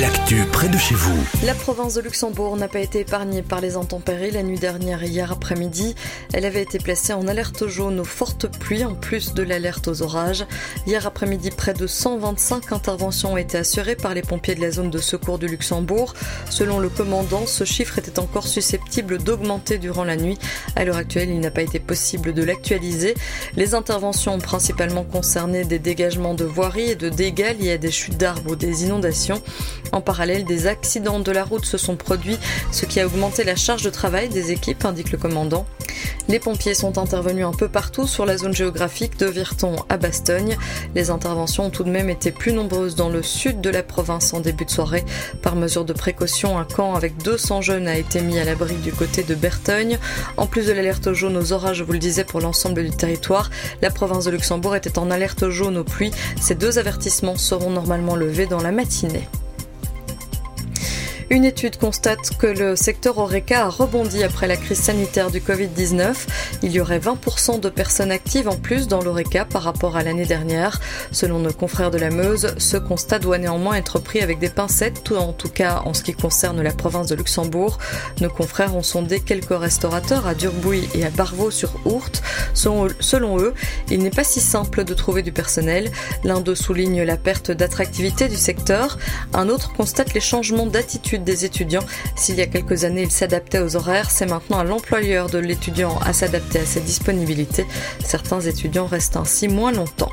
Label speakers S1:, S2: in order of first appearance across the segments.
S1: L'actu près de chez vous.
S2: La province de Luxembourg n'a pas été épargnée par les intempéries la nuit dernière hier après-midi. Elle avait été placée en alerte jaune aux fortes pluies en plus de l'alerte aux orages. Hier après-midi, près de 125 interventions ont été assurées par les pompiers de la zone de secours du Luxembourg. Selon le commandant, ce chiffre était encore susceptible d'augmenter durant la nuit. À l'heure actuelle, il n'a pas été possible de l'actualiser. Les interventions ont principalement concerné des dégagements de voiries et de dégâts liés à des chutes d'arbres ou des inondations. En parallèle, des accidents de la route se sont produits, ce qui a augmenté la charge de travail des équipes, indique le commandant. Les pompiers sont intervenus un peu partout sur la zone géographique de Virton à Bastogne. Les interventions ont tout de même été plus nombreuses dans le sud de la province en début de soirée. Par mesure de précaution, un camp avec 200 jeunes a été mis à l'abri du côté de Bertogne. En plus de l'alerte jaune aux orages, je vous le disais, pour l'ensemble du territoire, la province de Luxembourg était en alerte jaune aux pluies. Ces deux avertissements seront normalement levés dans la matinée. Une étude constate que le secteur Oreca a rebondi après la crise sanitaire du Covid-19. Il y aurait 20% de personnes actives en plus dans l'Oreca par rapport à l'année dernière. Selon nos confrères de la Meuse, ce constat doit néanmoins être pris avec des pincettes, en tout cas en ce qui concerne la province de Luxembourg. Nos confrères ont sondé quelques restaurateurs à Durbouy et à Barvaux-sur-Ourthe. Selon eux, il n'est pas si simple de trouver du personnel. L'un d'eux souligne la perte d'attractivité du secteur. Un autre constate les changements d'attitude des étudiants. S'il y a quelques années, ils s'adaptaient aux horaires, c'est maintenant à l'employeur de l'étudiant à s'adapter à ses disponibilités. Certains étudiants restent ainsi moins longtemps.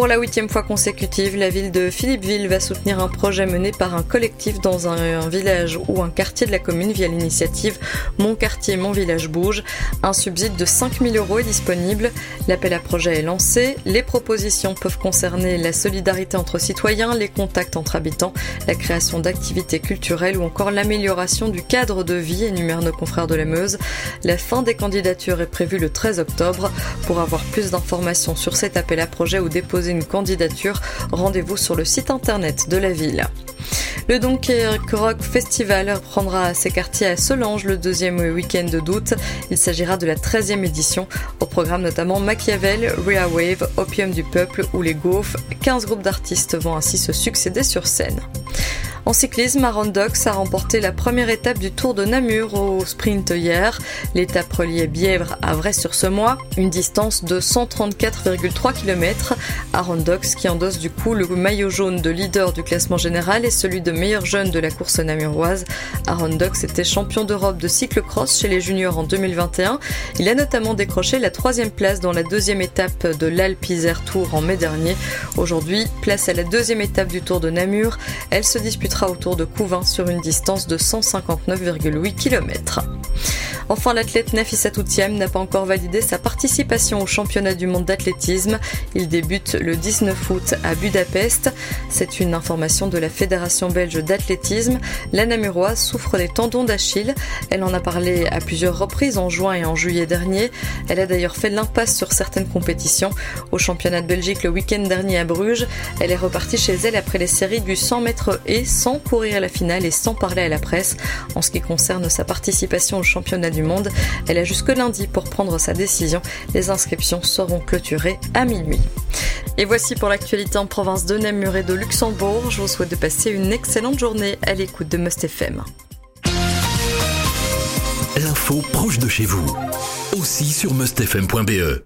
S2: Pour la huitième fois consécutive, la ville de Philippeville va soutenir un projet mené par un collectif dans un, village ou un quartier de la commune via l'initiative Mon quartier, mon village bouge. Un subside de 5000 euros est disponible. L'appel à projet est lancé. Les propositions peuvent concerner la solidarité entre citoyens, les contacts entre habitants, la création d'activités culturelles ou encore l'amélioration du cadre de vie, énumèrent nos confrères de la Meuse. La fin des candidatures est prévue le 13 octobre. Pour avoir plus d'informations sur cet appel à projet ou déposer une candidature, rendez-vous sur le site internet de la ville. Le Dunkerque Rock Festival reprendra ses quartiers à Solange le deuxième week-end d'août. Il s'agira de la 13e édition. Au programme notamment Machiavel, Ria Wave, Opium du Peuple ou les Gaufres. 15 groupes d'artistes vont ainsi se succéder sur scène. En cyclisme, Aaron Dox a remporté la première étape du Tour de Namur au sprint hier. L'étape reliait Bièvre à Vrai-sur-ce-Mois, une distance de 134,3 km. Aaron Dox qui endosse du coup le maillot jaune de leader du classement général et celui de meilleur jeune de la course namuroise. Aaron était champion d'Europe de cyclocross chez les juniors en 2021. Il a notamment décroché la troisième place dans la deuxième étape de l'Alpe Isère Tour en mai dernier. Aujourd'hui, place à la deuxième étape du Tour de Namur. Elle se dispute autour de Couvin sur une distance de 159,8 km. Enfin, l'athlète Nafissa Toutiam n'a pas encore validé sa participation au championnat du monde d'athlétisme. Il débute le 19 août à Budapest. C'est une information de la Fédération belge d'athlétisme. La Namuroise souffre des tendons d'Achille. Elle en a parlé à plusieurs reprises en juin et en juillet dernier. Elle a d'ailleurs fait l'impasse sur certaines compétitions. Au championnat de Belgique le week-end dernier à Bruges, elle est repartie chez elle après les séries du 100 mètres et sans courir à la finale et sans parler à la presse. En ce qui concerne sa participation au championnat monde, elle a jusque lundi pour prendre sa décision. Les inscriptions seront clôturées à minuit. Et voici pour l'actualité en province de Namur et de Luxembourg. Je vous souhaite de passer une excellente journée à l'écoute de Must FM.
S1: L'info proche de chez vous, aussi sur mustfm.be.